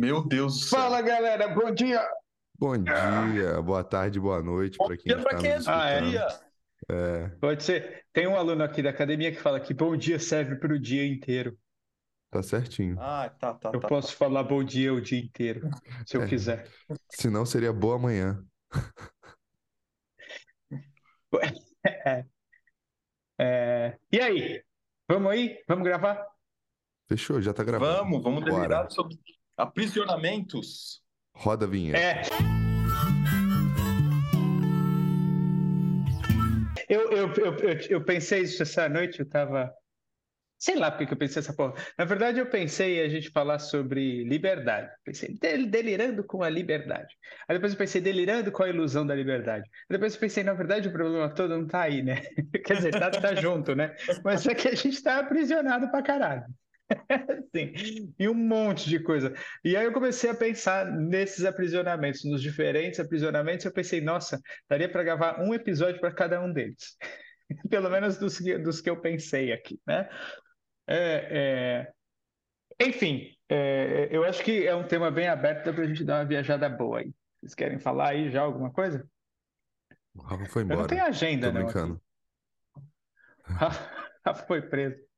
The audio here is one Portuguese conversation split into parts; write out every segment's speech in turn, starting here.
Meu Deus do céu. Fala, galera, bom dia! Bom dia, boa tarde, boa noite Bom para quem dia pra está quem é nos do Ah, é? dia. escutando. É, Pode ser. Tem um aluno aqui da academia que fala que bom dia serve para o dia inteiro. tá certinho. Ah, tá, tá, Eu tá. posso falar bom dia o dia inteiro, se eu É. quiser. Se não, seria boa manhã. É, E aí? Vamos aí? Vamos gravar? Fechou, já tá gravando. Vamos, vamos delirar sobre aprisionamentos. Roda a vinheta. É. Eu, eu, eu, eu, eu pensei isso essa noite, eu tava. Sei lá porque que eu pensei essa porra. Na verdade, eu pensei em a gente falar sobre liberdade. Pensei, del- delirando com a liberdade. Aí depois eu pensei, delirando com a ilusão da liberdade. Aí depois eu pensei, na verdade, o problema todo não tá aí, né? Quer dizer, tá, tá junto, né? Mas é que a gente tá aprisionado pra caralho. Sim, e um monte de coisa. E aí eu comecei a pensar nesses aprisionamentos, nos diferentes aprisionamentos. Eu pensei, nossa, daria para gravar um episódio para cada um deles. Pelo menos dos, que- dos que eu pensei aqui, né? É, é, Enfim, é, eu acho que é um tema bem aberto para a gente dar uma viajada boa aí. Vocês querem falar aí já alguma coisa? O Rafa foi Eu não embora. tenho agenda, Tô não. brincando. Rafa foi preso.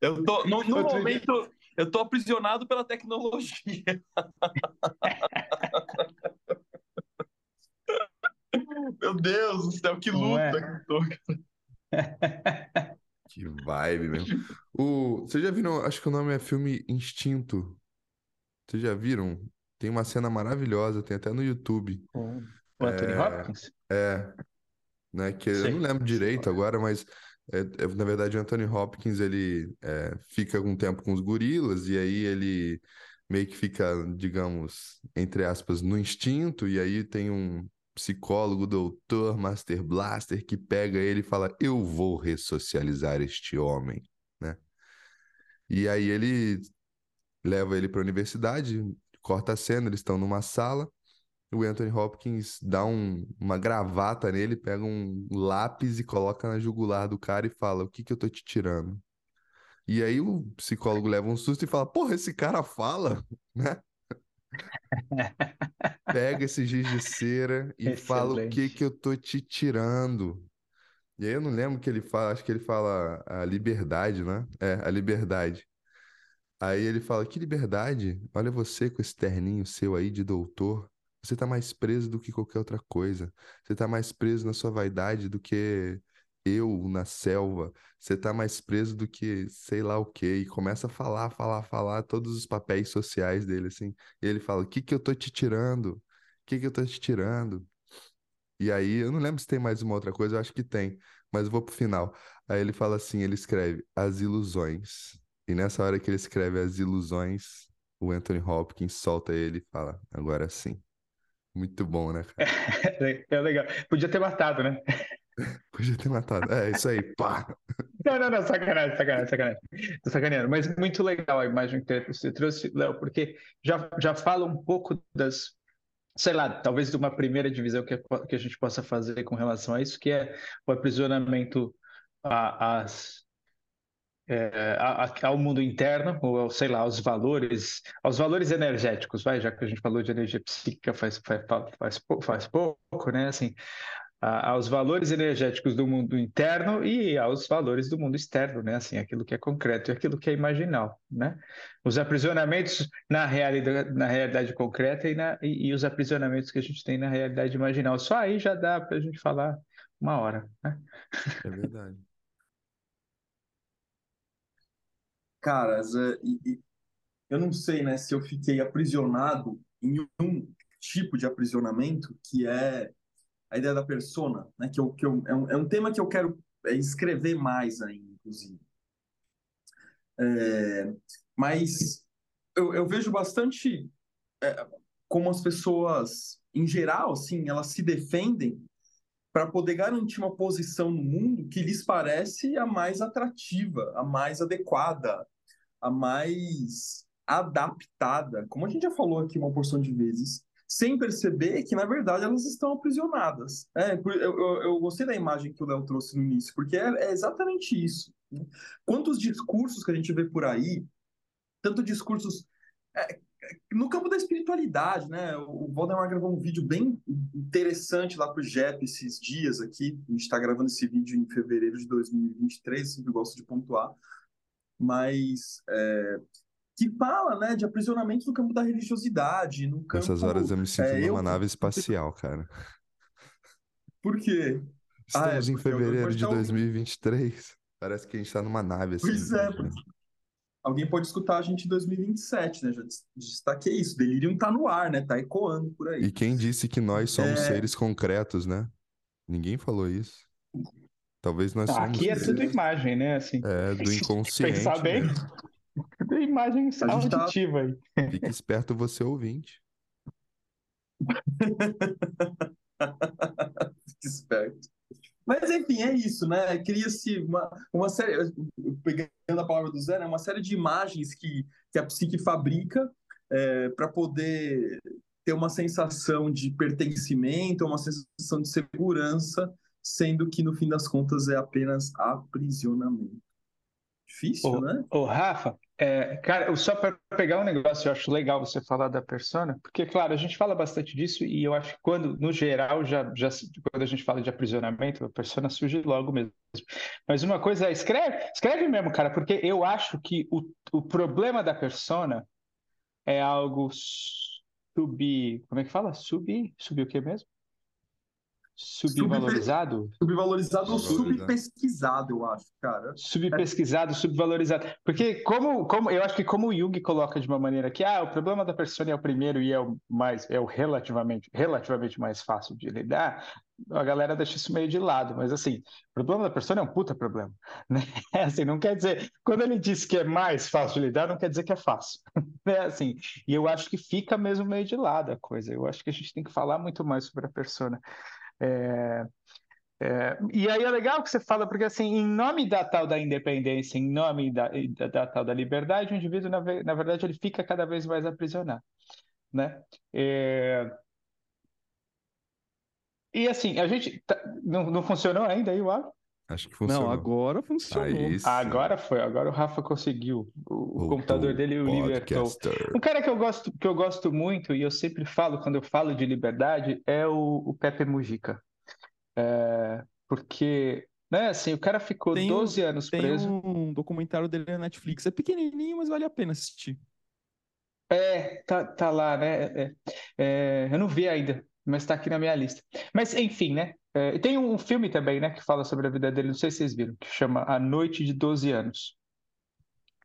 Eu tô, no, no Outro momento, eu tô aprisionado pela tecnologia. Meu Deus do céu, que Não é? luta que eu tô. Que vibe mesmo. O... Vocês já viram? Acho que o nome é filme Instinto. Vocês já viram? Tem uma cena maravilhosa, tem até no YouTube. O o Anthony É, Hopkins? É, né? Que eu não lembro direito agora, mas é, é, na verdade o Anthony Hopkins ele é, fica algum tempo com os gorilas e aí ele meio que fica, digamos, entre aspas, no instinto e aí tem um psicólogo, doutor, Master Blaster que pega ele e fala: Eu vou ressocializar este homem, né? E aí ele leva ele para a universidade, corta a cena, eles estão numa sala. O Anthony Hopkins dá um- uma gravata nele, pega um lápis e coloca na jugular do cara e fala: O que que eu tô te tirando? E aí o psicólogo leva um susto e fala: Porra, esse cara fala, né? Pega esse giz de cera e fala: O que Excelente. que eu tô te tirando? E aí eu não lembro o que ele fala, acho que ele fala a liberdade, né? É, a liberdade. Aí ele fala: Que liberdade? Olha você com esse terninho seu aí de doutor. Você tá mais preso do que qualquer outra coisa. Você tá mais preso na sua vaidade do que eu na selva. Você tá mais preso do que sei lá o quê. E começa a falar, falar, falar todos os papéis sociais dele, assim. E ele fala: O que que eu tô te tirando? O que que eu tô te tirando? E aí, eu não lembro se tem mais uma outra coisa, eu acho que tem, mas eu vou pro final. Aí ele fala assim, ele escreve as ilusões. E nessa hora que ele escreve as ilusões, o Anthony Hopkins solta ele e fala, agora sim. Muito bom, né, cara? É legal. Podia ter matado, né? Podia ter matado. É, isso aí, pá. Não, não, não, sacanagem, sacanagem, sacanagem. Tô sacaneando. Mas muito legal a imagem que você trouxe, Léo, porque já, já fala um pouco das, sei lá, talvez de uma primeira divisão que, que a gente possa fazer com relação a isso, que é o aprisionamento a- às, é, ao mundo interno, ou sei lá, aos valores, aos valores energéticos, vai, já que a gente falou de energia psíquica faz, faz, faz, faz pouco, né? Assim, a- aos valores energéticos do mundo interno e aos valores do mundo externo, né? Assim, aquilo que é concreto e aquilo que é imaginal, né? Os aprisionamentos na realidade, na realidade concreta e, na, e, e os aprisionamentos que a gente tem na realidade imaginal. Só aí já dá para a gente falar uma hora, né? É verdade. Caras, é, e- e eu não sei, né, se eu fiquei aprisionado em um tipo de aprisionamento que é a ideia da persona, né, que eu, que eu, é, um, é um tema que eu quero é, escrever mais ainda, inclusive. É, mas eu, eu vejo bastante é, como as pessoas, em geral, assim, elas se defendem para poder garantir uma posição no mundo que lhes parece a mais atrativa, a mais adequada, a mais adaptada, como a gente já falou aqui uma porção de vezes, sem perceber que, na verdade, elas estão aprisionadas. É, eu, eu, eu gostei da imagem que o Léo trouxe no início, porque é, é exatamente isso. né? Quantos discursos que a gente vê por aí, tanto discursos é, no campo da espiritualidade, né? O Valdemar gravou um vídeo bem interessante lá pro JEP esses dias aqui. A gente está gravando esse vídeo em fevereiro de 2023, sempre gosto de pontuar. Mas é, que fala, né, de aprisionamento no campo da religiosidade, no campo... Nessas horas eu me sinto é, numa eu- nave espacial, cara. Por quê? Ah, é, Estamos em fevereiro de estar ouvindo. 2023. Parece que a gente tá numa nave assim. Pois é, né? porque alguém pode escutar a gente em 2027, né? Já des- destaquei isso. Delirium tá no ar, né? Tá ecoando por aí. E quem disse que nós somos É. seres concretos, né? Ninguém falou isso. Talvez nós somos Aqui é seres, tudo imagem, né? Assim, é, do inconsciente. pensar bem, né? tudo imagem tá- auditiva aí. Fique esperto você ouvinte. Fique esperto. Mas enfim, é isso, né? Cria-se uma, uma série, pegando a palavra do Zé, né? uma série de imagens que, que a psique fabrica para poder ter uma sensação de pertencimento, uma sensação de segurança, sendo que no fim das contas é apenas aprisionamento. Difícil, Ô, né? ô, Rafa, é, cara, só para pegar um negócio, eu acho legal você falar da persona, porque, claro, a gente fala bastante disso e eu acho que quando, no geral, já, já quando a gente fala de aprisionamento, a persona surge logo mesmo. Mas uma coisa é, escreve, escreve mesmo, cara, porque eu acho que o, o problema da persona é algo sub, como é que fala? Sub, sub o quê mesmo? Subvalorizado? Subvalorizado ou subpesquisado, eu acho, cara. Subpesquisado, subvalorizado. Porque como, como eu acho que como o Jung coloca de uma maneira que ah, o problema da persona é o primeiro e é o mais é o relativamente relativamente mais fácil de lidar, a galera deixa isso meio de lado, mas assim, o problema da persona é um puta problema, né? Assim, não quer dizer, quando ele diz que é mais fácil de lidar, não quer dizer que é fácil, né? Assim, e eu acho que fica mesmo meio de lado a coisa. Eu acho que a gente tem que falar muito mais sobre a persona. É, é, e aí é legal que você fala, porque assim, em nome da tal da independência, em nome da, da, tal da liberdade, o indivíduo, na, na verdade, ele fica cada vez mais aprisionado, né? É, e assim, a gente... tá- não, não funcionou ainda aí o áudio? Acho que funcionou. Não, agora funcionou. Aí sim. Agora foi, agora o Rafa conseguiu. O, o computador dele o libertou. Um cara que eu gosto, que eu gosto muito, e eu sempre falo quando eu falo de liberdade, é o, o Pepe Mujica. É, porque, né, assim, o cara ficou Tem um- 12 anos Tem preso. um documentário dele na Netflix. É pequenininho, mas vale a pena assistir. É, tá, tá lá, né? É, é, eu não vi ainda, mas tá aqui na minha lista. Mas, enfim, né? É, e tem um filme também, né, que fala sobre a vida dele, não sei se vocês viram, que chama A Noite de 12 Anos.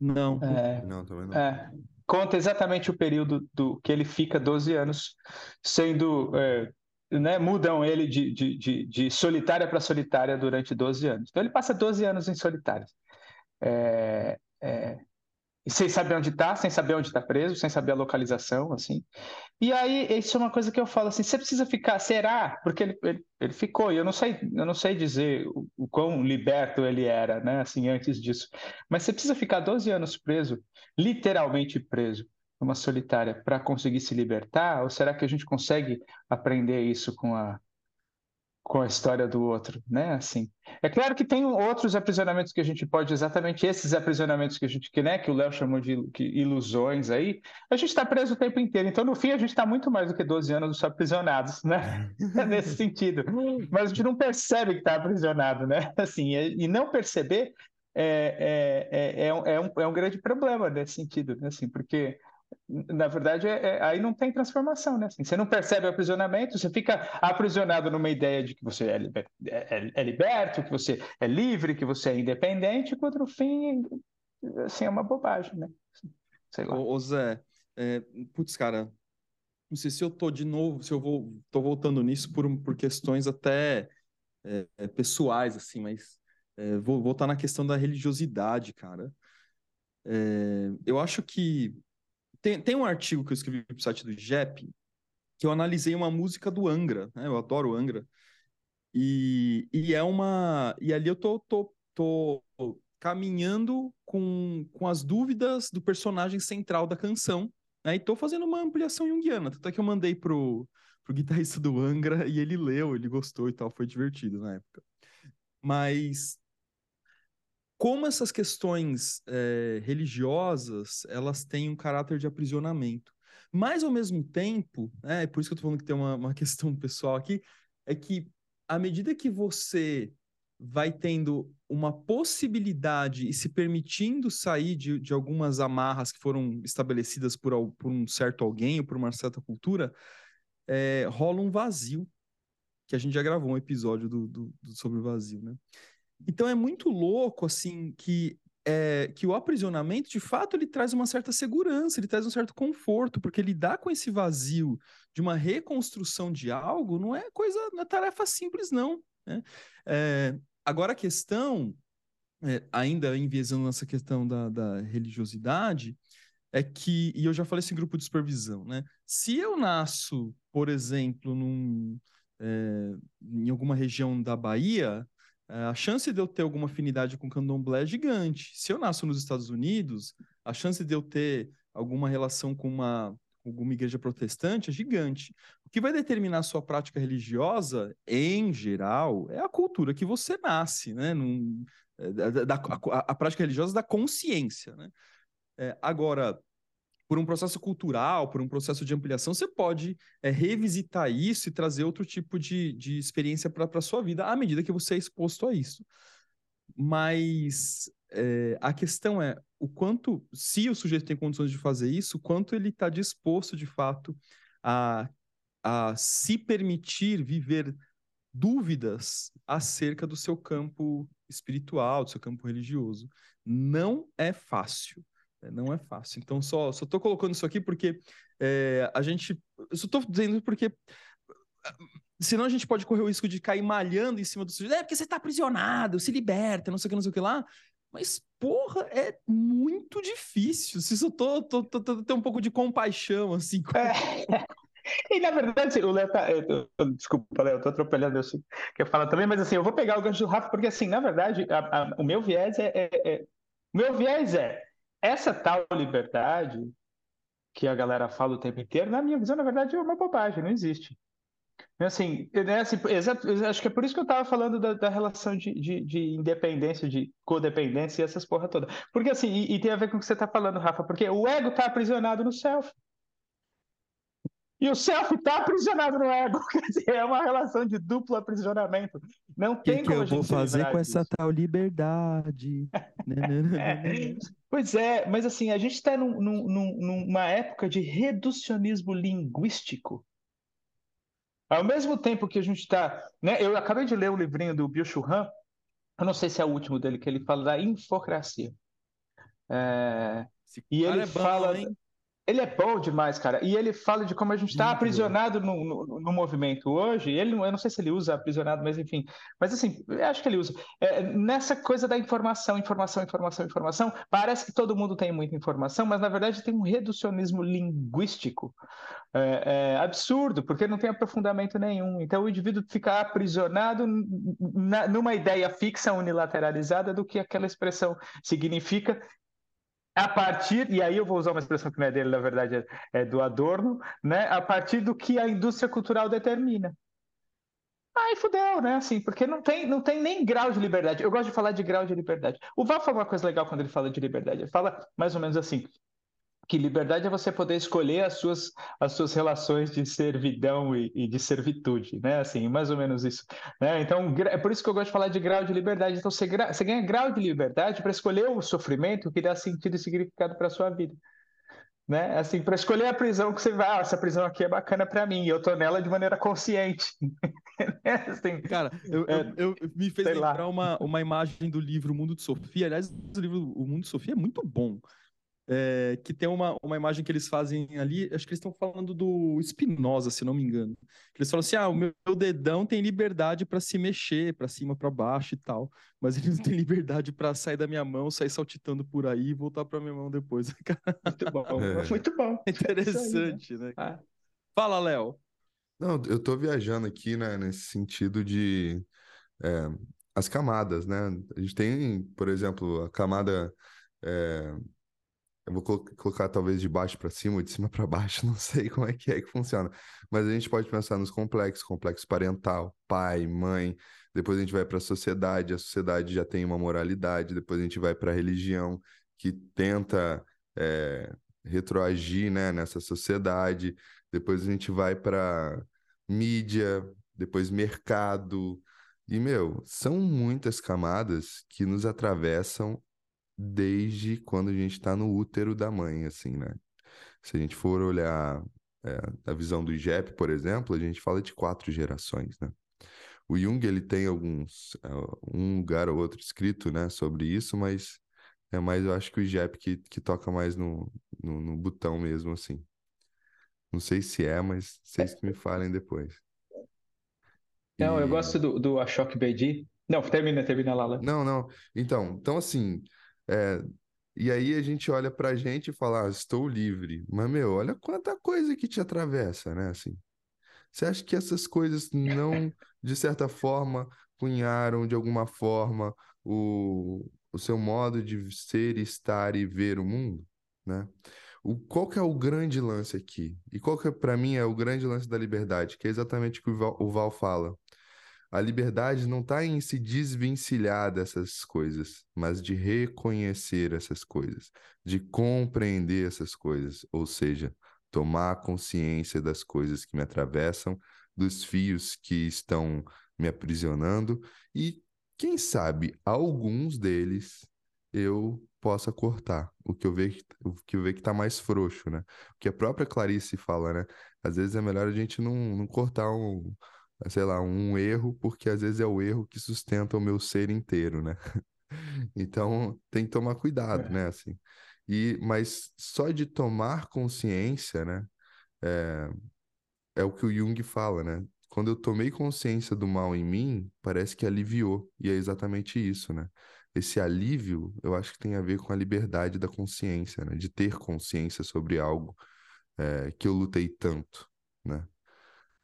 Não. É, Não, também não. É, conta exatamente o período do que ele fica 12 anos sendo, é, né, mudam ele de, de, de, de solitária para solitária durante 12 anos. Então ele passa 12 anos em solitária. É, é, e sem saber onde está, sem saber onde está preso, sem saber a localização, assim. E aí, isso é uma coisa que eu falo assim, você precisa ficar, será? Porque ele, ele, ele ficou, e eu não sei, eu não sei dizer o, o quão liberto ele era, né, assim, antes disso. Mas você precisa ficar 12 anos preso, literalmente preso, numa solitária, para conseguir se libertar? Ou será que a gente consegue aprender isso com a, com a história do outro, né? Assim, é claro que tem outros aprisionamentos que a gente pode, exatamente esses aprisionamentos que a gente, que, né, que o Léo chamou de ilusões aí, a gente está preso o tempo inteiro. Então, no fim, a gente está muito mais do que 12 anos só aprisionados, né? É nesse sentido. Mas a gente não percebe que está aprisionado, né? Assim, e não perceber é, é, é, é, um, é, um, é um grande problema nesse sentido, né? Assim, porque na verdade, é, é, aí não tem transformação, né? Assim, você não percebe o aprisionamento, você fica aprisionado numa ideia de que você é, liber, é, é, liberto, que você é livre, que você é independente, quando no fim, assim, é uma bobagem, né? Sei lá. Ô, ô Zé, é, putz, cara, não sei se eu tô de novo, se eu vou, tô voltando nisso por, por questões até é, pessoais, assim, mas é, vou voltar na questão da religiosidade, cara. É, eu acho que tem, tem um artigo que eu escrevi pro site do JEP que eu analisei uma música do Angra, né? Eu adoro o Angra. E, e é uma. E ali eu tô, tô, tô caminhando com, com as dúvidas do personagem central da canção. Né? E tô fazendo uma ampliação junguiana. Tanto é que eu mandei pro, pro guitarrista do Angra e ele leu, ele gostou e tal. Foi divertido na época. Mas como essas questões é, religiosas elas têm um caráter de aprisionamento. Mas, ao mesmo tempo, é por isso que eu estou falando que tem uma, uma questão pessoal aqui, é que à medida que você vai tendo uma possibilidade e se permitindo sair de, de algumas amarras que foram estabelecidas por, por um certo alguém ou por uma certa cultura, é, rola um vazio, que a gente já gravou um episódio do, do, do sobre o vazio, né? Então é muito louco, assim, que é, que o aprisionamento, de fato, ele traz uma certa segurança, ele traz um certo conforto, porque lidar com esse vazio de uma reconstrução de algo não é coisa, não é tarefa simples, não. Né? É, agora a questão, é, ainda enviesando nessa questão da, da religiosidade, é que, e eu já falei isso em grupo de supervisão, né? Se eu nasço, por exemplo, num, é, em alguma região da Bahia, a chance de eu ter alguma afinidade com candomblé é gigante. Se eu nasço nos Estados Unidos, a chance de eu ter alguma relação com uma alguma igreja protestante é gigante. O que vai determinar a sua prática religiosa, em geral, é a cultura que você nasce, né? Num, é, da, da, a, a, prática religiosa da consciência, né? É, agora, por um processo cultural, por um processo de ampliação, você pode é, revisitar isso e trazer outro tipo de, de experiência para a sua vida à medida que você é exposto a isso. Mas é, a questão é o quanto, se o sujeito tem condições de fazer isso, quanto ele está disposto, de fato, a, a se permitir viver dúvidas acerca do seu campo espiritual, do seu campo religioso. Não é fácil. É, não é fácil. Então, só só estou colocando isso aqui porque é, a gente. Eu só estou dizendo porque. Senão a gente pode correr o risco de cair malhando em cima do sujeito. É porque você está aprisionado, se liberta, não sei o que, não sei o que lá. Mas, porra, é muito difícil. Se eu tô, tô, tô, tô, tô um pouco de compaixão, assim. Com... É. E na verdade, o Léo tá. Eu, eu, desculpa, Léo, eu tô atropelhando isso que eu falo também, mas assim, eu vou pegar o gancho do Rafa, porque assim, na verdade, a, a, o meu viés é, é, é. O meu viés é essa tal liberdade que a galera fala o tempo inteiro, na minha visão, na verdade, é uma bobagem, não existe. Assim, né, assim exato, acho que é por isso que eu estava falando da, da relação de, de, de, independência, de codependência e essas porra toda. Porque assim, e, e tem a ver com o que você está falando, Rafa, porque o ego está aprisionado no self. E o self está aprisionado no ego. Quer dizer, é uma relação de duplo aprisionamento. Não tem que como que eu vou fazer com essa tal liberdade? É, pois é, mas assim, a gente está num, num, numa época de reducionismo linguístico. Ao mesmo tempo que a gente está. Né, eu acabei de ler o livrinho do Bill Churran, eu não sei se é o último dele, que ele fala da infocracia. É, e ele é bom, fala. Hein? Ele é bom demais, cara. E ele fala de como a gente está aprisionado no, no, no, movimento hoje. Ele, eu não sei se ele usa aprisionado, mas enfim. Mas assim, eu acho que ele usa. É, nessa coisa da informação, informação, informação, informação, parece que todo mundo tem muita informação, mas na verdade tem um reducionismo linguístico é, é absurdo, porque não tem aprofundamento nenhum. Então o indivíduo fica aprisionado na, numa ideia fixa, unilateralizada do que aquela expressão significa a partir, e aí eu vou usar uma expressão que não é dele, na verdade é, é do Adorno, né? a partir do que a indústria cultural determina. Aí fudeu, né? Assim, porque não tem, não tem nem grau de liberdade. Eu gosto de falar de grau de liberdade. O Val fala uma coisa legal quando ele fala de liberdade. Ele fala mais ou menos assim: que liberdade é você poder escolher as suas, as suas relações de servidão e, e, de servitude, né? Assim, mais ou menos isso. Né? Então, é por isso que eu gosto de falar de grau de liberdade. Então, você, você ganha grau de liberdade para escolher o sofrimento que dá sentido e significado para a sua vida. Né? Assim, para escolher a prisão que você vai, ah, essa prisão aqui é bacana para mim, eu tô nela de maneira consciente. assim, Cara, eu, é, eu, eu me fez lembrar uma, uma imagem do livro Mundo de Sofia. Aliás, o livro O Mundo de Sofia é muito bom é, que tem uma, uma imagem que eles fazem ali, acho que eles estão falando do Spinoza, se não me engano. Eles falam assim: ah, o meu, dedão tem liberdade para se mexer para cima, para baixo e tal, mas ele não tem liberdade para sair da minha mão, sair saltitando por aí e voltar para minha mão depois. muito bom, é. muito bom. Interessante, aí, né? né? Ah. Fala, Léo. Não, eu tô viajando aqui, né, nesse sentido de é, as camadas, né? A gente tem, por exemplo, a camada é, eu vou colocar talvez de baixo para cima ou de cima para baixo, não sei como é que é que funciona. Mas a gente pode pensar nos complexos, complexo parental, pai, mãe. Depois a gente vai para a sociedade, a sociedade já tem uma moralidade. Depois a gente vai para a religião, que tenta é, retroagir né, nessa sociedade. Depois a gente vai para mídia, depois mercado. E, meu, são muitas camadas que nos atravessam desde quando a gente está no útero da mãe, assim, né? Se a gente for olhar é, a visão do IGEP, por exemplo, a gente fala de quatro gerações, né? O Jung, ele tem alguns, é, um lugar ou outro escrito, né, sobre isso, mas é mais, eu acho que o IGEP que, que toca mais no, no, no botão mesmo, assim. Não sei se é, mas vocês que me falem depois. Não, eu gosto do, do Ashok Bedi. Não, termina, termina lá. Não, não. Então, então assim, é, e aí a gente olha pra gente e fala, ah, estou livre. Mas, meu, olha quanta coisa que te atravessa, né? Assim, você acha que essas coisas não, de certa forma, cunharam de alguma forma o, o seu modo de ser, estar e ver o mundo, né? O, qual que é o grande lance aqui? E qual que, para mim, é o grande lance da liberdade? Que é exatamente o que o Val, o Val fala. A liberdade não está em se desvencilhar dessas coisas, mas de reconhecer essas coisas, de compreender essas coisas, ou seja, tomar consciência das coisas que me atravessam, dos fios que estão me aprisionando e, quem sabe, alguns deles eu possa cortar, o que eu vejo o que eu vejo que está mais frouxo, né? O que a própria Clarice fala, né? Às vezes é melhor a gente não, não cortar um, sei lá, um erro, porque às vezes é o erro que sustenta o meu ser inteiro, né? Então tem que tomar cuidado, é. né? Assim. E, mas só de tomar consciência, né? É, é o que o Jung fala, né? Quando eu tomei consciência do mal em mim, parece que aliviou. E é exatamente isso, né? Esse alívio, eu acho que tem a ver com a liberdade da consciência, né? De ter consciência sobre algo é, que eu lutei tanto, né?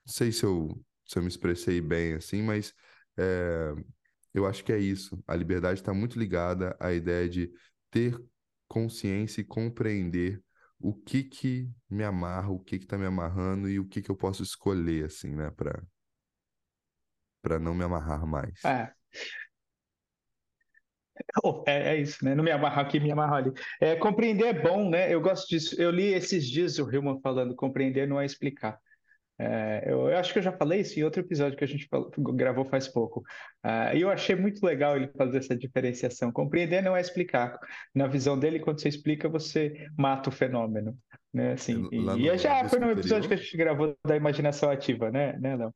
Não sei se eu se eu me expressei bem assim, mas é, eu acho que é isso. A liberdade está muito ligada à ideia de ter consciência e compreender o que que me amarra, o que que está me amarrando e o que que eu posso escolher, assim, né, para para não me amarrar mais. É. Oh, é, é, isso, né? Não me amarrar aqui, me amarrar ali. É, compreender é bom, né? Eu gosto disso. Eu li esses dias o Hillman falando: compreender não é explicar. É, eu, eu, acho que eu já falei isso em outro episódio que a gente falou, gravou faz pouco. Uh, e eu achei muito legal ele fazer essa diferenciação. Compreender não é explicar. Na visão dele, quando você explica, você mata o fenômeno. Né? Assim, e, no, e já foi no episódio que a gente gravou da imaginação ativa, né, né Léo?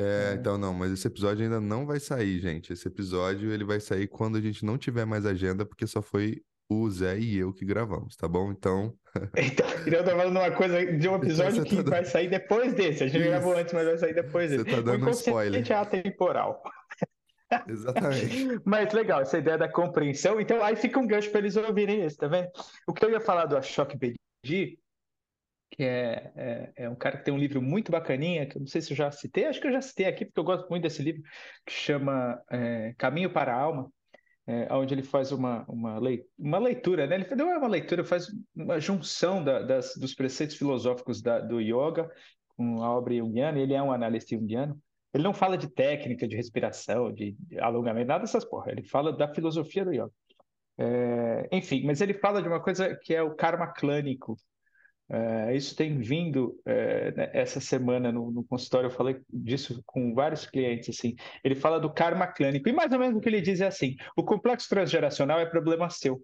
É, é, então não, mas esse episódio ainda não vai sair, gente. Esse episódio ele vai sair quando a gente não tiver mais agenda, porque só foi o Zé e eu que gravamos, tá bom? Então. então, eu tô falando uma coisa de um então episódio então, que tá vai sair depois desse. A gente Isso. gravou antes, mas vai sair depois desse. Você tá dando um spoiler. é atemporal. Exatamente. Mas legal, essa ideia da compreensão. Então, aí fica um gancho para eles ouvirem isso, tá vendo? O que eu ia falar do Ashok Bedi, que é, é, é, um cara que tem um livro muito bacaninha, que eu não sei se eu já citei, acho que eu já citei aqui, porque eu gosto muito desse livro, que chama é, Caminho para a Alma é, onde ele faz uma, uma, leitura, uma leitura, né? Ele não é uma leitura, faz uma junção da, das, dos preceitos filosóficos da, do yoga com a obra junguiana. Ele é um analista junguiano. Ele não fala de técnica, de respiração, de, alongamento, nada dessas porra. Ele fala da filosofia do yoga. É, enfim, mas ele fala de uma coisa que é o karma clânico, é, isso tem vindo é, né, essa semana no, no, consultório, eu falei disso com vários clientes. Assim, ele fala do karma clânico, e mais ou menos o que ele diz é assim: o complexo transgeracional é problema seu.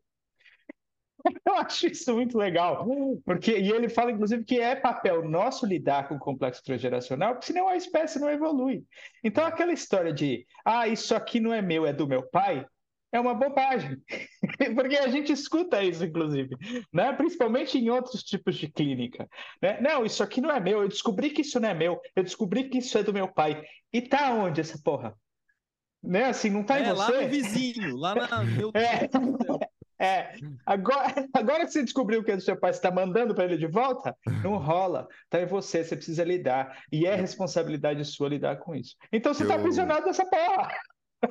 Eu acho isso muito legal, porque e ele fala inclusive que é papel nosso lidar com o complexo transgeracional, porque senão a espécie não evolui. Então aquela história de ah, isso aqui não é meu, é do meu pai, é uma bobagem, porque a gente escuta isso, inclusive, né? principalmente em outros tipos de clínica. Né? Não, isso aqui não é meu, eu descobri que isso não é meu, eu descobri que isso é do meu pai. E tá onde essa porra? Né? Assim, não tá é, em você? lá no vizinho, lá na meu é. é, agora, agora que você descobriu que é do seu pai, você está mandando para ele de volta? Não rola. Tá em você, você precisa lidar. E é responsabilidade sua lidar com isso. Então você está eu... aprisionado nessa porra.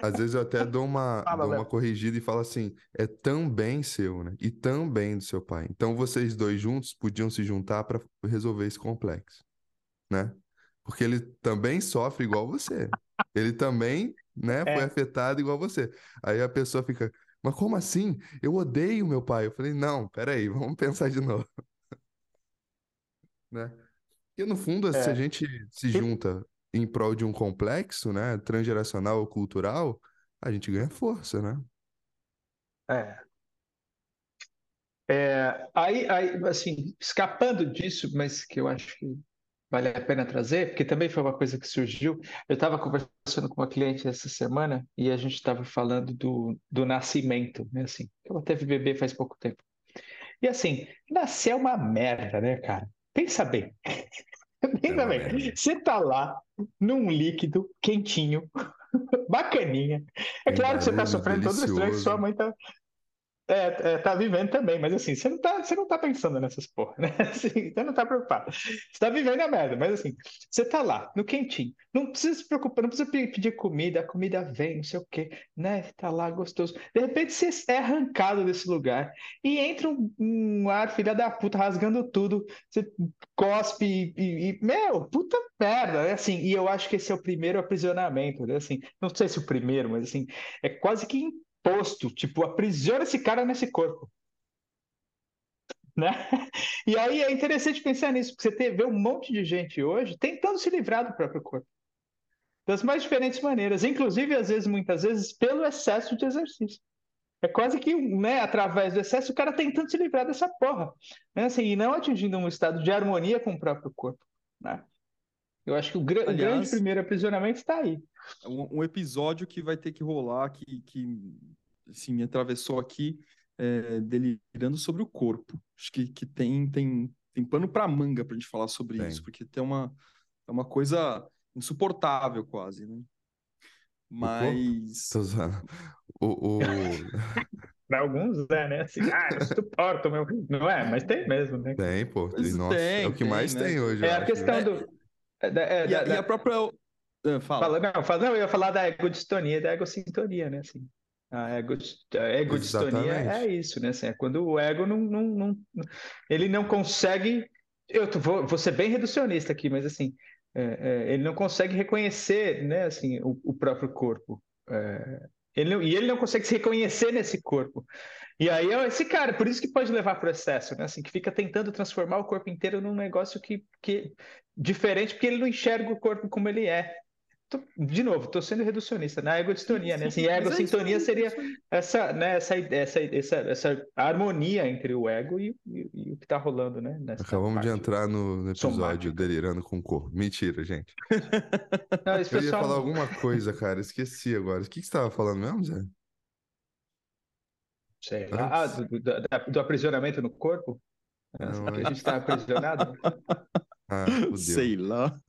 Às vezes eu até dou uma, Fala, dou uma corrigida e falo assim: é também seu, né? E também do seu pai. Então vocês dois juntos podiam se juntar para resolver esse complexo, né? Porque ele também sofre igual você. Ele também, né, foi É. afetado igual você. Aí a pessoa fica, mas como assim? Eu odeio meu pai. Eu falei, não, peraí, vamos pensar de novo. Né? Porque no fundo, se a É. gente se junta em prol de um complexo, né, transgeracional ou cultural, a gente ganha força, né? É. É, aí, aí, assim, escapando disso, mas que eu acho que vale a pena trazer, porque também foi uma coisa que surgiu. Eu estava conversando com uma cliente essa semana e a gente estava falando do, do nascimento, né? Assim, ela teve bebê faz pouco tempo. E assim, nascer é uma merda, né, cara? Pensa bem. Pensa bem. Você tá lá num líquido quentinho, bacaninha. É claro que você tá sofrendo todo o estresse que sua mãe tá, é, é, tá vivendo também, mas assim, você não tá, você não tá pensando nessas porra, né? Assim, você não tá preocupado. Você tá vivendo a merda, mas assim, você tá lá, no quentinho. Não precisa se preocupar, não precisa pe- pedir comida, a comida vem, não sei o quê, né? Tá lá gostoso. De repente você é arrancado desse lugar e entra um, um ar, filha da puta, rasgando tudo. Você cospe e, e- e- meu, puta merda, né? Assim, e eu acho que esse é o primeiro aprisionamento, né? Assim, não sei se o primeiro, mas assim, é quase que imposto, tipo, aprisiona esse cara nesse corpo. Né? E aí é interessante pensar nisso, porque você vê um monte de gente hoje tentando se livrar do próprio corpo. Das mais diferentes maneiras, inclusive, às vezes, muitas vezes, pelo excesso de exercício. É quase que, né, através do excesso, o cara tentando se livrar dessa porra. Né? Assim, e não atingindo um estado de harmonia com o próprio corpo. Né? Eu acho que o, gra- o grande Aliás- primeiro aprisionamento está aí. um, um episódio que vai ter que rolar, que, que assim, me atravessou aqui, é, delirando sobre o corpo. Acho que, que tem, tem, tem pano para manga para a gente falar sobre Tem. isso, porque tem uma, é uma coisa insuportável quase, né? Mas. O, o... Para alguns é, né? Assim, ah, eu suporto, meu. Não é, mas tem mesmo, né? Tem, pô. Nossa, é tem, o que tem, mais né? tem hoje, É a acho, questão né? do. É da- é e, a, da- e a própria. Ah, fala. Fala, não, fala, não, eu ia falar da egodistonia e da egosintonia, né? Assim, a, ego, a egodistonia é isso, né? Assim, é quando o ego não, não, não ele não consegue. Eu vou, vou ser bem reducionista aqui, mas assim, é, é, ele não consegue reconhecer, né? Assim, o, o próprio corpo. É, ele não- e ele não consegue se reconhecer nesse corpo. E aí é esse cara, por isso que pode levar para o excesso, né? Assim, que fica tentando transformar o corpo inteiro num negócio que, que diferente, porque ele não enxerga o corpo como ele é. Tô- de novo, estou sendo reducionista, na egodistonia, né? Assim, Sim, a é seria é aí. essa, né, essa, essa, essa, essa harmonia entre o ego e, e- e o que está rolando, né? Nessa Acabamos de entrar no, no episódio somática. Delirando com o Corpo. Mentira, gente. Não, Eu foi ia falar um- alguma coisa, cara. Esqueci agora. O que que você estava falando mesmo, Zé? sei lá, ah, do, do- do aprisionamento no corpo? Não, a é- gente está aprisionado? Ah. Sei lá.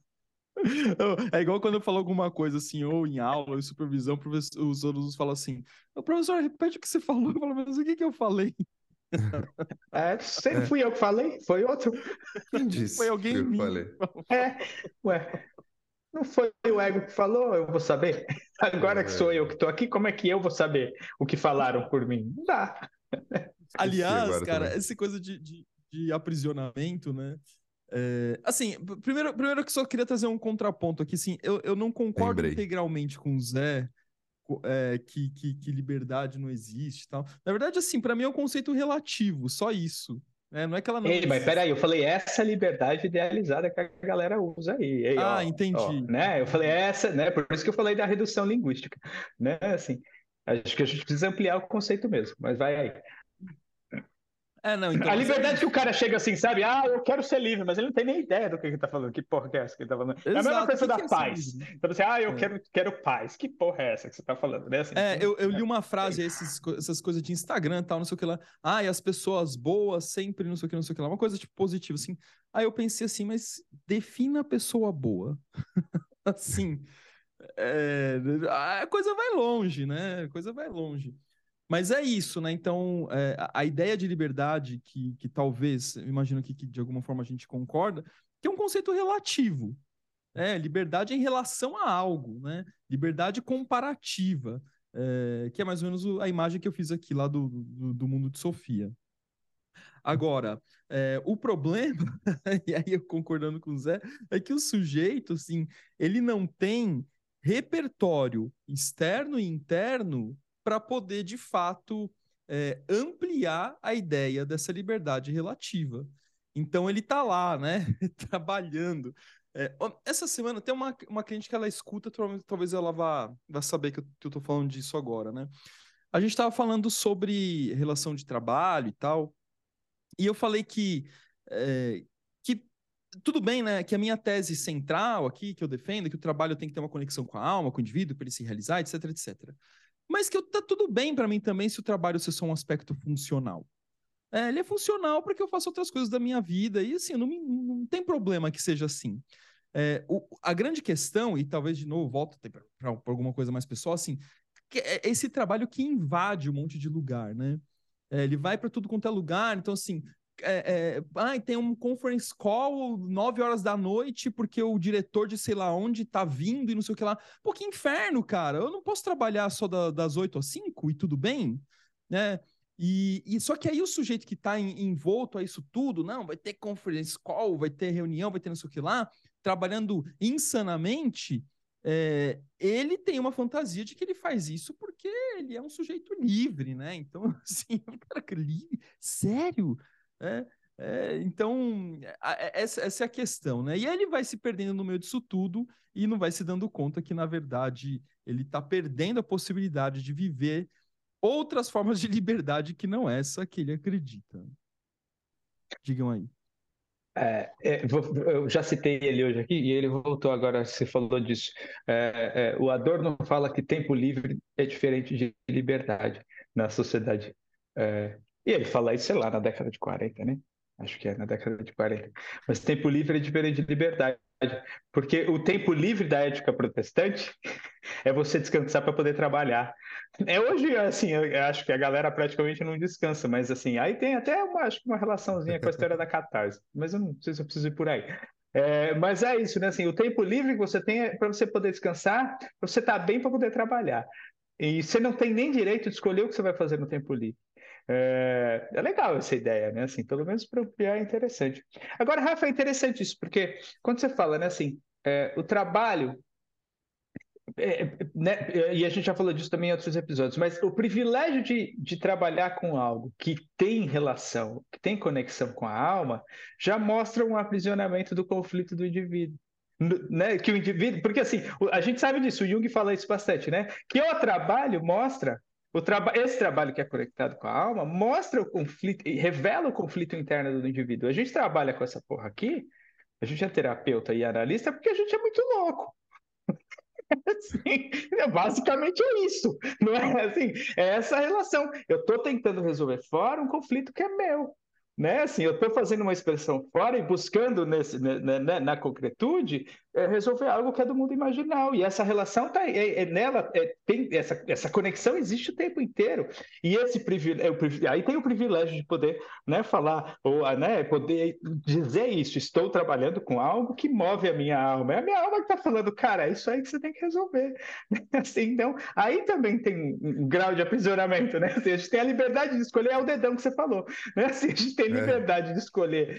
É igual quando eu falo alguma coisa assim, ou em aula, ou em supervisão, o professor- os alunos falam assim: "Ô, professor, repete o que você falou. Eu falo, mas o que, que eu falei? É, É. fui eu que falei, foi outro. Quem disse Foi alguém que eu mim. falei? É, ué, não foi o ego que falou, eu vou saber. Agora que sou eu que estou aqui, como é que eu vou saber o que falaram por mim? Não dá. Aliás, cara, também. essa coisa de, de, de aprisionamento, né? É, assim, primeiro, primeiro que só queria trazer um contraponto aqui, assim, eu, eu não concordo Lembrei. integralmente com o Zé é, que, que, que liberdade não existe tal. Na verdade, assim, para mim é um conceito relativo, só isso. né? Não é que ela não Ei, mas peraí, eu falei essa liberdade idealizada que a galera usa aí. Ei, Ah, ó, entendi. ó, né? Eu falei essa, né? Por isso que eu falei da redução linguística, né? Assim, acho que a gente precisa ampliar o conceito mesmo, mas vai aí. É, não, então, a é liberdade que o cara chega assim, sabe? Ah, eu quero ser livre, mas ele não tem nem ideia do que ele tá falando. Que porra que é essa que ele tá falando? É a mesma Exato, coisa da é paz. livre? Então você, ah, eu É. quero, quero paz. Que porra é essa que você tá falando? Né? Assim, É, eu, eu li uma frase, esses, essas coisas de Instagram e tal, não sei o que lá. Ah, e as pessoas boas sempre não sei o que, não sei o que lá. Uma coisa, tipo, positiva, assim. Aí eu pensei assim, mas defina a pessoa boa. assim, é, a coisa vai longe, né? A coisa vai longe. Mas é isso, né? Então, é, a, ideia de liberdade, que, que talvez, imagino que, que de alguma forma a gente concorda, que é um conceito relativo. É, liberdade em relação a algo, né? Liberdade comparativa, é, que é mais ou menos a imagem que eu fiz aqui lá do, do, do mundo de Sofia. Agora, é, o problema, e aí eu concordando com o Zé, é que o sujeito, assim, ele não tem repertório externo e interno para poder, de fato, é, ampliar a ideia dessa liberdade relativa. Então, ele está lá, né, trabalhando. É, essa semana tem uma, uma cliente que ela escuta, talvez ela vá, vá saber que eu, estou falando disso agora, né? A gente estava falando sobre relação de trabalho e tal, e eu falei que, é, que tudo bem, né? Que a minha tese central aqui, que eu defendo, é que o trabalho tem que ter uma conexão com a alma, com o indivíduo, para ele se realizar, etc, etc. Mas que eu, tá tudo bem para mim também se o trabalho ser só um aspecto funcional. É, ele é funcional para que eu faça outras coisas da minha vida, e assim, não, me, não tem problema que seja assim. É, o, a grande questão, e talvez de novo volto para alguma coisa mais pessoal, assim, é esse trabalho que invade um monte de lugar, né? É, ele vai para tudo quanto é lugar. Então, assim, é, é, ah, tem um conference call 9 horas da noite porque o diretor de sei lá onde tá vindo e não sei o que lá. Pô, que inferno, cara. Eu não posso trabalhar só da, das 8 às 5 e tudo bem, né? E, e só que aí o sujeito que está envolto a isso tudo, não, vai ter conference call, vai ter reunião, vai ter não sei o que lá, trabalhando insanamente, é, ele tem uma fantasia de que ele faz isso porque ele é um sujeito livre, né? Então, assim, cara, livre? Sério? É, é, então, essa, essa, é a questão, né? E ele vai se perdendo no meio disso tudo e não vai se dando conta que, na verdade, ele está perdendo a possibilidade de viver outras formas de liberdade que não essa que ele acredita. Digam aí. É, é, eu já citei ele hoje aqui e ele voltou agora, você falou disso. É, é, o Adorno fala que tempo livre é diferente de liberdade na sociedade. E ele fala isso, sei lá, na década de 40, né? Acho que é na década de 40. Mas tempo livre é diferente de liberdade. Porque o tempo livre da ética protestante é você descansar para poder trabalhar. É hoje, assim, eu acho que a galera praticamente não descansa, mas assim, aí tem até uma, acho uma relaçãozinha com a história da catarse, mas eu não sei se eu preciso ir por aí. É, mas é isso, né? Assim, o tempo livre que você tem é para você poder descansar, você estar tá bem para poder trabalhar. E você não tem nem direito de escolher o que você vai fazer no tempo livre. É, é, legal essa ideia, né? Assim, pelo menos para ampliar é interessante. Agora, Rafa, é interessante isso, porque quando você fala, né, assim, é, o trabalho, é, é, né, e a gente já falou disso também em outros episódios, mas o privilégio de, de trabalhar com algo que tem relação, que tem conexão com a alma, já mostra um aprisionamento do conflito do indivíduo. Né, que o indivíduo, porque assim, a gente sabe disso, o Jung fala isso bastante, né? Que o trabalho mostra o traba esse trabalho que é conectado com a alma mostra o conflito e revela o conflito interno do indivíduo. A gente trabalha com essa porra aqui, a gente é terapeuta e analista porque a gente é muito louco. Assim, basicamente é isso, não é assim? É essa relação. Eu estou tentando resolver fora um conflito que é meu né? Assim, eu estou fazendo uma expressão fora e buscando nesse, né, né, né, na concretude é, resolver algo que é do mundo imaginal. E essa relação tá é, é nela, é, tem essa, essa conexão existe o tempo inteiro. E esse privilégio, é aí tem o privilégio de poder, né, falar ou, né, poder dizer isso. Estou trabalhando com algo que move a minha alma. É a minha alma que está falando, cara, é isso aí que você tem que resolver. Assim, então, aí também tem um grau de aprisionamento, né? Assim, a gente tem a liberdade de escolher é o dedão que você falou, né? Assim, a gente tem é. liberdade de escolher.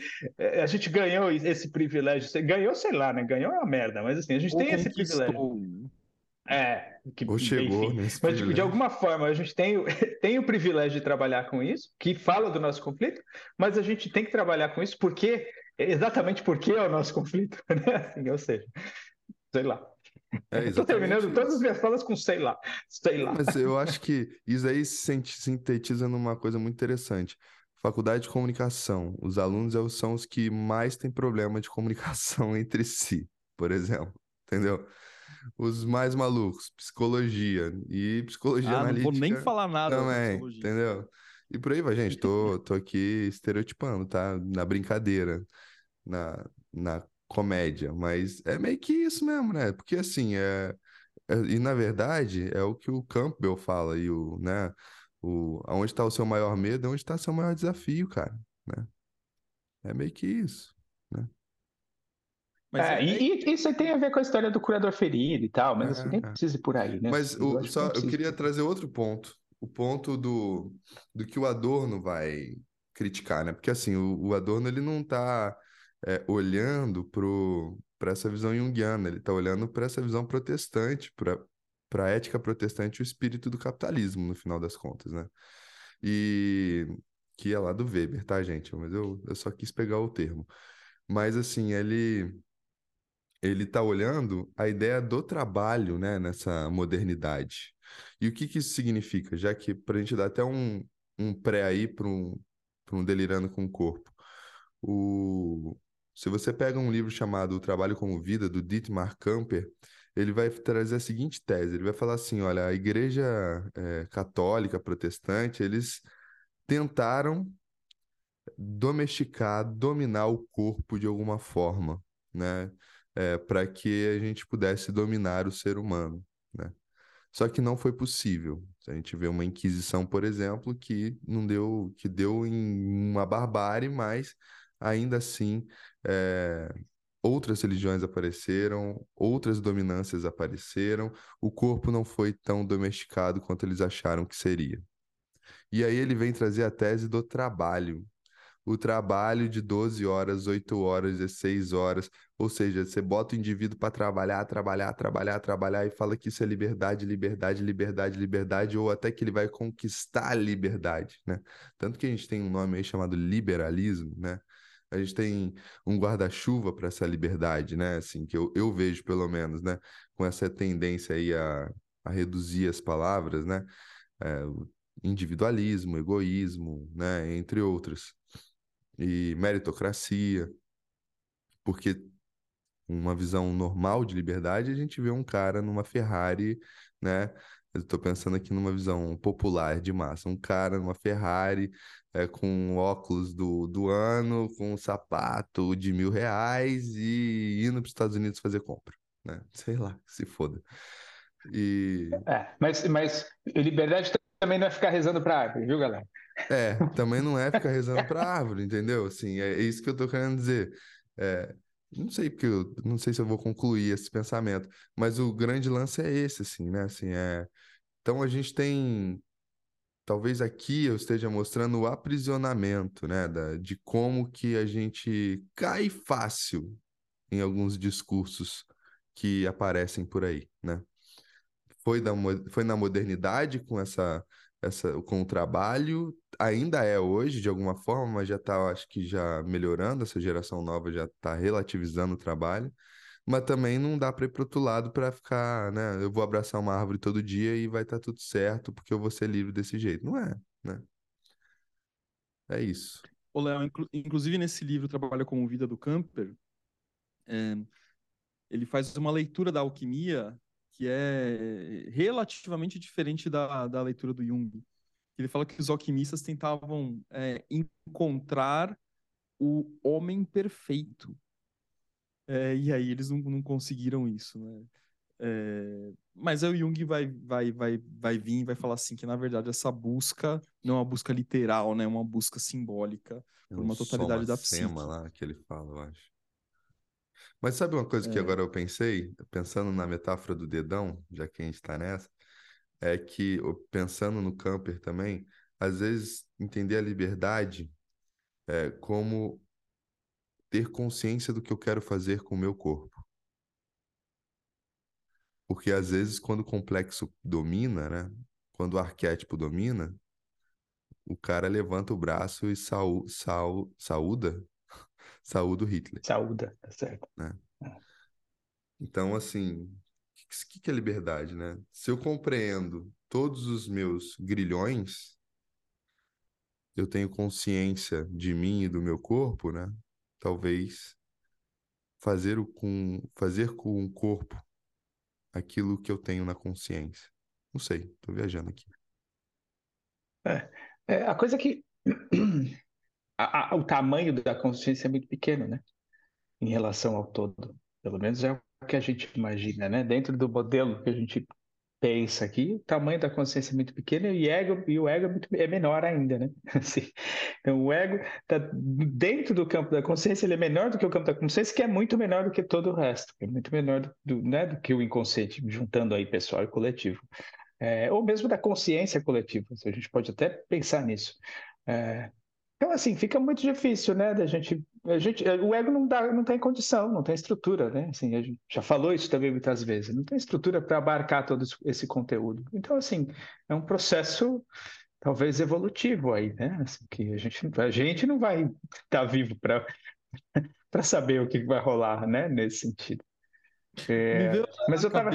A gente ganhou esse privilégio. Ganhou, sei lá, né? Ganhou uma merda, mas assim, a gente Ou tem esse privilégio. É, que, Ou chegou enfim, mas de, de, alguma forma a gente tem, tem o privilégio de trabalhar com isso, que fala do nosso conflito, mas a gente tem que trabalhar com isso porque exatamente porque é o nosso conflito, né? Assim, ou seja, sei lá. É, Estou terminando isso. todas as minhas falas com sei lá, sei lá. Mas eu acho que isso aí se sintetiza numa coisa muito interessante. Faculdade de comunicação. Os alunos são os que mais têm problema de comunicação entre si, por exemplo. Entendeu? Os mais malucos, psicologia. E psicologia ah, analítica. Não vou nem falar nada também, entendeu? E por aí vai, gente. Tô, tô aqui estereotipando, tá? Na brincadeira, na, na comédia. Mas é meio que isso mesmo, né? Porque assim, é, é e na verdade é o que o Campbell fala e o, né? O, onde está o seu maior medo, onde está o seu maior desafio, cara, né? É meio que isso, é, é... E, e, isso tem a ver com a história do curador ferido e tal, mas assim, nem é. precisa ir por aí, né? Mas eu, o, só, eu queria trazer outro ponto, o ponto do, do que o Adorno vai criticar, né? Porque assim, o, o Adorno ele não está é, olhando para essa visão junguiana, ele está olhando para essa visão protestante, para a ética protestante e o espírito do capitalismo, no final das contas, né? E que é lá do Weber, tá, gente? Mas eu, eu só quis pegar o termo. Mas assim, ele ele está olhando a ideia do trabalho né, nessa modernidade. E o que, que isso significa? Já que, para a gente dar até um, um pré aí para um, um Delirando com o Corpo, o, se você pega um livro chamado O Trabalho como Vida, do Dietmar Camper, ele vai trazer a seguinte tese: ele vai falar assim, olha, a igreja é, católica, protestante, eles tentaram domesticar, dominar o corpo de alguma forma, né? É, para que a gente pudesse dominar o ser humano, né? Só que não foi possível. A gente vê uma Inquisição, por exemplo, que não deu, que deu em uma barbárie, mas ainda assim é, outras religiões apareceram, outras dominâncias apareceram, o corpo não foi tão domesticado quanto eles acharam que seria. E aí ele vem trazer a tese do trabalho, o trabalho de 12 horas, 8 horas, 16 horas, ou seja, você bota o indivíduo para trabalhar, trabalhar, trabalhar, trabalhar e fala que isso é liberdade, liberdade, liberdade, liberdade, ou até que ele vai conquistar a liberdade, né? Tanto que a gente tem um nome aí chamado liberalismo, né? A gente tem um guarda-chuva para essa liberdade, né? Assim, que eu, eu vejo pelo menos, né? Com essa tendência aí a, a reduzir as palavras, né? É, individualismo, egoísmo, né? Entre outras e meritocracia, porque uma visão normal de liberdade, a gente vê um cara numa Ferrari, né? Eu estou pensando aqui numa visão popular de massa, um cara numa Ferrari é, com óculos do, do ano, com um sapato de mil reais e indo para os Estados Unidos fazer compra, né? Sei lá, se foda. E... É, mas, mas liberdade também não é ficar rezando para árvore, viu, galera? É, também não é ficar rezando para árvore, entendeu? Assim, é isso que eu tô querendo dizer. É, não sei porque eu não sei se eu vou concluir esse pensamento, mas o grande lance é esse, assim, né? Assim, é... Então a gente tem, talvez aqui eu esteja mostrando o aprisionamento, né? Da, de como que a gente cai fácil em alguns discursos que aparecem por aí, né? Foi, da, foi na modernidade com essa essa, com o trabalho, ainda é hoje, de alguma forma, mas já está, acho que já melhorando, essa geração nova já está relativizando o trabalho, mas também não dá para ir para outro lado para ficar, né? Eu vou abraçar uma árvore todo dia e vai estar tá tudo certo, porque eu vou ser livre desse jeito. Não é, né? É isso. Ô, Léo, inclu inclusive nesse livro Trabalho como Vida do Camper, é, ele faz uma leitura da alquimia que é relativamente diferente da, da leitura do Jung. Ele fala que os alquimistas tentavam é, encontrar o homem perfeito. É, e aí eles não, não conseguiram isso, né? É, mas aí o Jung vai, vai, vai, vai vir e vai falar assim que, na verdade, essa busca não é uma busca literal, né? É uma busca simbólica é por uma totalidade da psique. lá que ele fala, eu acho. Mas sabe uma coisa que É. agora eu pensei, pensando na metáfora do dedão, já que a gente está nessa, é que, pensando no camper também, às vezes entender a liberdade é como ter consciência do que eu quero fazer com o meu corpo. Porque às vezes, quando o complexo domina, né? Quando o arquétipo domina, o cara levanta o braço e sau, sau, saúda Saúde Hitler. Saúda, tá certo. Né? É. Então, assim, o que, que é liberdade, né? Se eu compreendo todos os meus grilhões, eu tenho consciência de mim e do meu corpo, né? Talvez fazer o, com fazer com o corpo aquilo que eu tenho na consciência. Não sei, tô viajando aqui. É, é a coisa que a, a, o tamanho da consciência é muito pequeno, né? Em relação ao todo. Pelo menos é o que a gente imagina, né? Dentro do modelo que a gente pensa aqui, o tamanho da consciência é muito pequeno e, ego, e o ego é, muito, é menor ainda, né? Assim, então, o ego está dentro do campo da consciência, ele é menor do que o campo da consciência, que é muito menor do que todo o resto, é muito menor do, né, do que o inconsciente, juntando aí pessoal e coletivo. É, ou mesmo da consciência coletiva, a gente pode até pensar nisso. É, então, assim, fica muito difícil, né, da gente, a gente, o ego não dá, não tem condição, não tem estrutura, né, assim, a gente já falou isso também muitas vezes, não tem estrutura para abarcar todo esse conteúdo. Então, assim, é um processo talvez evolutivo aí, né, assim, que a gente, a gente não vai estar tá vivo para para saber o que vai rolar, né, nesse sentido. É, mas eu tava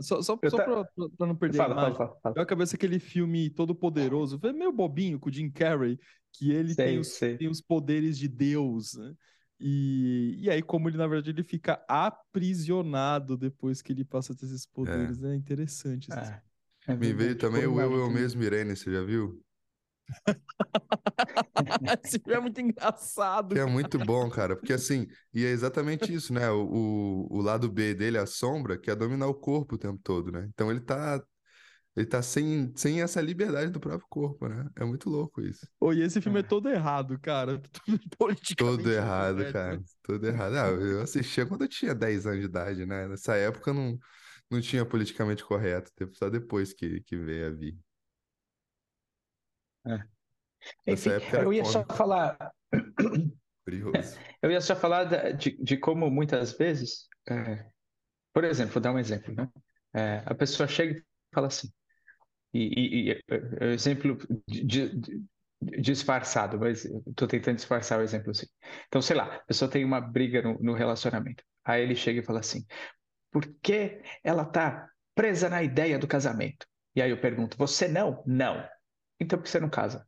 só, só, só tá... pra, não perder fala, a imagem. Fala, fala, fala. Eu cabeça aquele filme todo poderoso, meio bobinho com o Jim Carrey, que ele sei, tem, os, tem, os, poderes de Deus, né? E, e aí, como ele, na verdade, ele fica aprisionado depois que ele passa a ter esses poderes. É, é interessante. É. É Me veio também o Eu, Eu Mesmo Irene, você já viu? Esse filme é muito engraçado. Que é muito bom, cara. Porque assim, e é exatamente isso, né? O, o, o, lado B dele, a sombra, que é dominar o corpo o tempo todo, né? Então ele tá. Ele tá sem, sem essa liberdade do próprio corpo, né? É muito louco isso. Oi, e esse filme é, é todo errado, cara. Todo errado, cara. Todo errado. Ah, eu assistia quando eu tinha 10 anos de idade, né? Nessa época não, não tinha politicamente correto. Só depois que, que veio a vir. É. Enfim, eu ia só falar. Curioso. Eu ia só falar de, de como muitas vezes, é, por exemplo, vou dar um exemplo, né? É, a pessoa chega e fala assim, e, e, e é, exemplo de, de, disfarçado, mas estou tentando disfarçar o exemplo assim. Então, sei lá, a pessoa tem uma briga no, no relacionamento. Aí ele chega e fala assim: por que ela está presa na ideia do casamento? E aí eu pergunto: você não? Não. Então por que você não casa?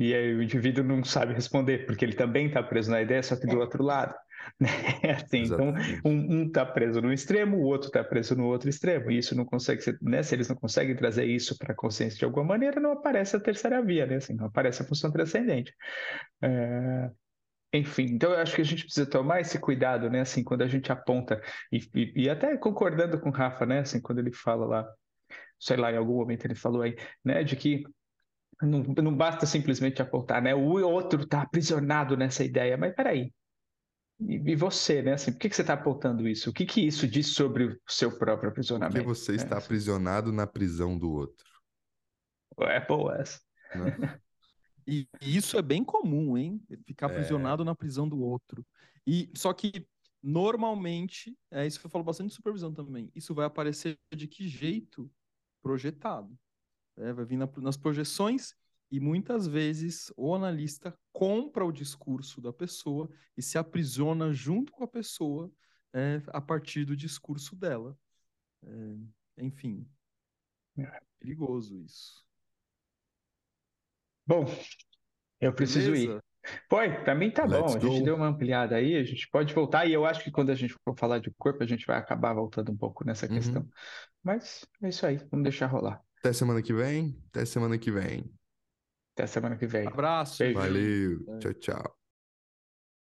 E aí o indivíduo não sabe responder, porque ele também está preso na ideia, só que do outro lado. Né? Assim, então, um está preso no extremo, o outro está preso no outro extremo. E isso não consegue ser, né? Se eles não conseguem trazer isso para a consciência de alguma maneira, não aparece a terceira via, né? Assim, não aparece a função transcendente. É... Enfim, então eu acho que a gente precisa tomar esse cuidado, né? Assim, quando a gente aponta, e, e, e até concordando com o Rafa, né? Assim, quando ele fala lá, sei lá, em algum momento ele falou aí, né? De que não, não basta simplesmente apontar, né? O outro está aprisionado nessa ideia. Mas peraí. E, e você, né? Assim, por que, que você está apontando isso? O que, que isso diz sobre o seu próprio aprisionamento? Porque você está né? aprisionado na prisão do outro. É boa essa. Né? e, e isso é bem comum, hein? Ficar é. aprisionado é... na prisão do outro. E só que normalmente, é isso que eu falo bastante de supervisão também. Isso vai aparecer de que jeito projetado. É, vai vir na, nas projeções e muitas vezes o analista compra o discurso da pessoa e se aprisiona junto com a pessoa é, a partir do discurso dela. É, enfim, é perigoso isso. Bom, eu preciso Beleza? ir. Foi, para mim tá Let's bom. A gente deu uma ampliada aí, a gente pode voltar. E eu acho que quando a gente for falar de corpo, a gente vai acabar voltando um pouco nessa uhum. questão. Mas é isso aí, vamos deixar rolar. Até semana que vem. Até semana que vem. Até semana que vem. Abraço. Beijo. Valeu. Tchau, tchau.